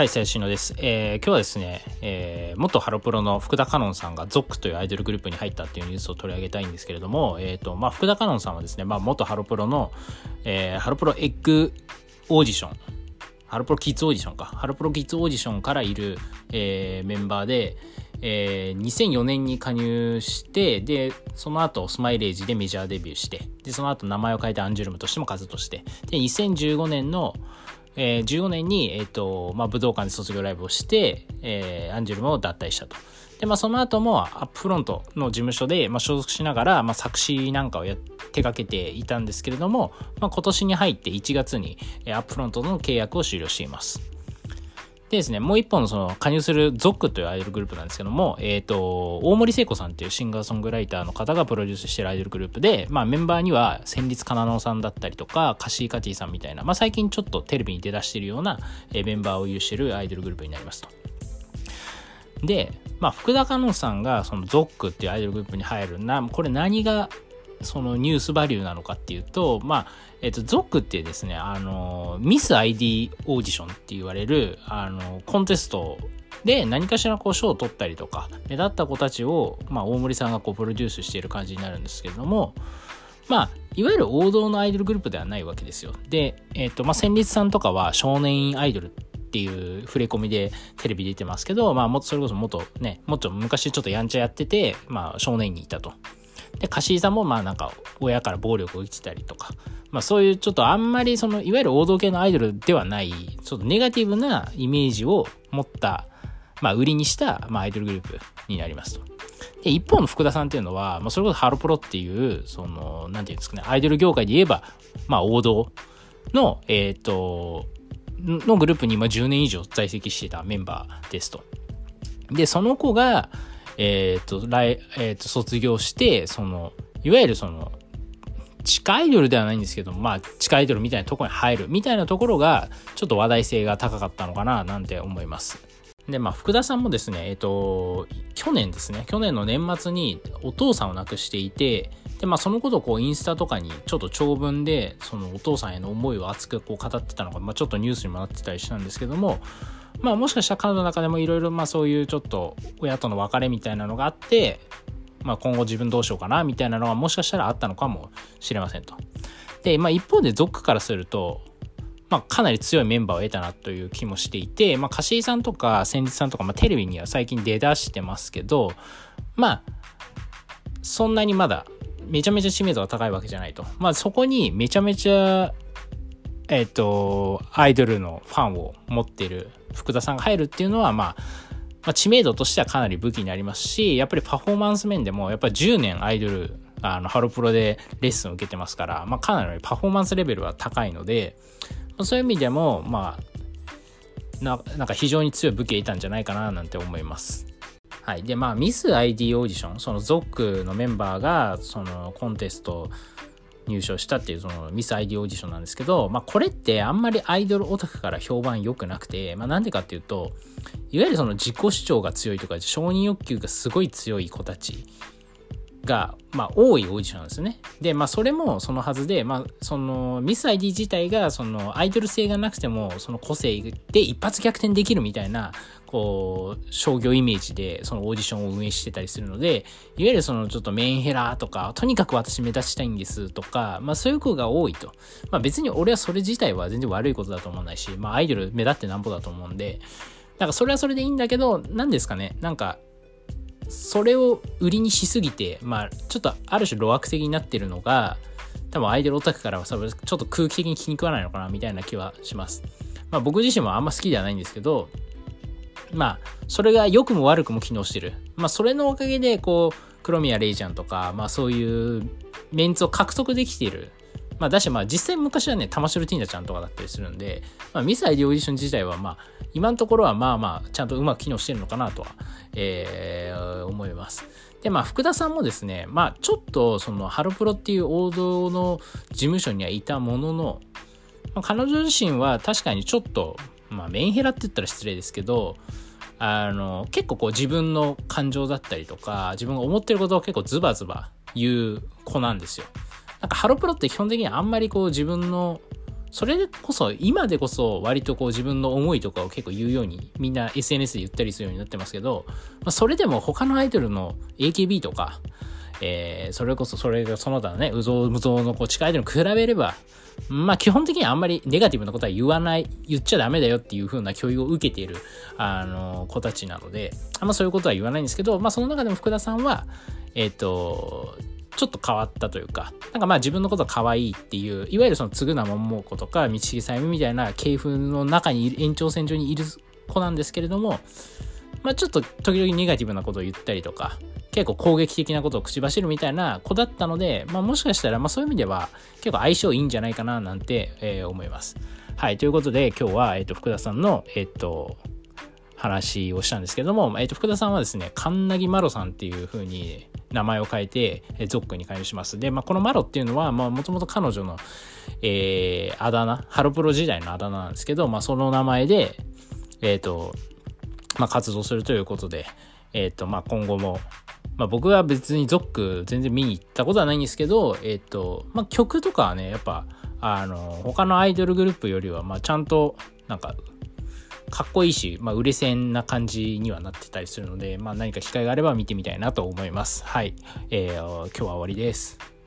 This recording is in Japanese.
はい、最新のです。えー、今日はですね、えー、元ハロプロの福田花音さんが ZOC というアイドルグループに入ったっていうニュースを取り上げたいんですけれども、えっ、ー、と、まあ、福田花音さんはですね、まあ、元ハロプロの、えー、ハロプロエッグオーディション、ハロプロキッズオーディションか、ハロプロキッズオーディションからいる、えー、メンバーで、えー、2004年に加入して、で、その後スマイレージでメジャーデビューして、で、その後名前を変えてアンジュルムとしても活動して、で、2015年の、えー、15年に、え、ー、と、まあ、武道館で卒業ライブをして、えー、アンジュルムを脱退したと。で、まあ、その後もアップフロントの事務所で、まあ、所属しながら、まあ、作詞なんかをや手掛けていたんですけれども、まあ、今年に入って1月にアップフロントの契約を終了しています。でですね、もう一本のその加入するゾックというアイドルグループなんですけども、えっ、ー、と、大森聖子さんっていうシンガーソングライターの方がプロデュースしてるアイドルグループで、まあメンバーには戦慄かなのさんだったりとか、カシーカティさんみたいな、まあ最近ちょっとテレビに出だしてるような、えメンバーを有してるアイドルグループになりますと。で、まあ福田香音さんがそのゾックっていうアイドルグループに入るな、これ何がそのニュースバリューなのかっていうと、まあ、えっ、と、ゾックってですね、あの、ミス ID オーディションって言われる、あの、コンテストで何かしらこう賞を取ったりとか、目立った子たちを、まあ、大森さんがこうプロデュースしている感じになるんですけれども、まあ、いわゆる王道のアイドルグループではないわけですよ。で、えっ、と、まあ、戦慄さんとかは少年院アイドルっていう触れ込みでテレビ出てますけど、まあ、もっとそれこそもっとね、もっと昔ちょっとやんちゃやってて、まあ、少年院にいたと。で、カシーさんもまあなんか親から暴力を受けてたりとか、まあそういうちょっとあんまりそのいわゆる王道系のアイドルではない、ちょっとネガティブなイメージを持った、まあ売りにした、まあアイドルグループになりますと。で、一方の福田さんっていうのは、まあそれこそハロプロっていう、その、なんていうんですかね、アイドル業界で言えば、まあ王道の、えっ、ー、と、のグループに今10年以上在籍してたメンバーですと。で、その子が、えっ、ー、と、来、えっ、ー、と、卒業して、その、いわゆるその、地下アイドルではないんですけどまあ、地下アイドルみたいなとこに入るみたいなところが、ちょっと話題性が高かったのかな、なんて思います。で、まあ、福田さんもですね、えっ、ー、と、去年ですね、去年の年末にお父さんを亡くしていて、で、まあ、そのことをこう、インスタとかにちょっと長文で、そのお父さんへの思いを熱くこう語ってたのが、まあ、ちょっとニュースにもなってたりしたんですけども、まあもしかしたら彼女の中でもいろいろまあそういうちょっと親との別れみたいなのがあって、まあ今後自分どうしようかなみたいなのはもしかしたらあったのかもしれませんと。で、まあ一方でゾックからすると、まあかなり強いメンバーを得たなという気もしていて、まあカシーさんとか先日さんとか、まあテレビには最近出だしてますけど、まあそんなにまだめちゃめちゃ知名度が高いわけじゃないと。まあそこにめちゃめちゃえっ、ー、と、アイドルのファンを持ってる福田さんが入るっていうのは、まあ、まあ、知名度としてはかなり武器になりますし、やっぱりパフォーマンス面でも、やっぱ10年アイドル、あの、ハロプロでレッスンを受けてますから、まあ、かなりパフォーマンスレベルは高いので、まあ、そういう意味でも、まあ、ななんか非常に強い武器を得たんじゃないかななんて思います。はい。で、まあ、ミス ID オーディション、そのゾックのメンバーが、そのコンテスト入賞したっていうそのミス ID オーディションなんですけど、まあこれってあんまりアイドルオタクから評判良くなくて、まあなんでかっていうと、いわゆるその自己主張が強いとか承認欲求がすごい強い子たちが、まあ、多いオーディションなんですね。で、まあ、それもそのはずで、まあ、その、ミス ID 自体が、その、アイドル性がなくても、その個性で一発逆転できるみたいな、こう、商業イメージで、そのオーディションを運営してたりするので、いわゆるその、ちょっとメンヘラとか、とにかく私目立ちたいんですとか、まあ、そういう子が多いと。まあ、別に俺はそれ自体は全然悪いことだと思わないし、まあ、アイドル目立ってなんぼだと思うんで、なんかそれはそれでいいんだけど、何ですかね、なんか、それを売りにしすぎて、まあ、ちょっとある種路悪的になってるのが、多分アイドルオタクからはちょっと空気的に気に食わないのかなみたいな気はします。まあ僕自身もあんま好きではないんですけど、まあ、それが良くも悪くも機能してる。まあそれのおかげで、こう、黒宮レイちゃんとか、まあそういうメンツを獲得できているまあ、だし、まあ、実際昔はね、玉城ティーナちゃんとかだったりするんで、まあ、ミサイディオーディション自体は、まあ、今のところは、まあまあ、ちゃんとうまく機能してるのかなとは、えー、思います。で、まあ、福田さんもですね、まあ、ちょっと、その、ハロプロっていう王道の事務所にはいたものの、まあ、彼女自身は確かにちょっと、まあ、メンヘラって言ったら失礼ですけど、あの、結構こう自分の感情だったりとか、自分が思ってることを結構ズバズバ言う子なんですよ。なんかハロプロって基本的にあんまりこう自分のそれこそ、今でこそ割とこう自分の思いとかを結構言うように、みんな SNS で言ったりするようになってますけど、まあ、それでも他のアイドルの AKB とか、えー、それこそそれがその他のね、うぞうむぞうのこう近いアイドルに比べれば、まあ基本的にはあんまりネガティブなことは言わない、言っちゃダメだよっていう風な教育を受けている、あの、子たちなので、あんまそういうことは言わないんですけど、まあその中でも福田さんは、えっ、ー、と、ちょっと変わったというか、なんかまあ自分のことは可愛いっていう、いわゆるその嗣名桃子とか道重さゆみみたいな系譜の中に、延長線上にいる子なんですけれども、まあちょっと時々ネガティブなことを言ったりとか、結構攻撃的なことを口走るみたいな子だったので、まあもしかしたらまあそういう意味では結構相性いいんじゃないかななんて、えー、思います。はい、ということで今日は、えっ、ー、と、福田さんの、えっ、ー、と、話をしたんですけども、えっ、と、福田さんはですね、カンナギマロさんっていう風に名前を変えて、えゾックに加入します。で、まあ、このマロっていうのは、まあ、もともと彼女の、えー、あだ名、ハロプロ時代のあだ名なんですけど、まあ、その名前で、えっ、ー、と、まあ、活動するということで、えっ、ー、と、まあ、今後も、まあ、僕は別にゾック全然見に行ったことはないんですけど、えっ、と、まあ、曲とかはね、やっぱ、あの、他のアイドルグループよりは、まあ、ちゃんと、なんか、かっこいいし、まあ、売れ線な感じにはなってたりするので、まあ、何か機会があれば見てみたいなと思います。はい。えー、今日は終わりです。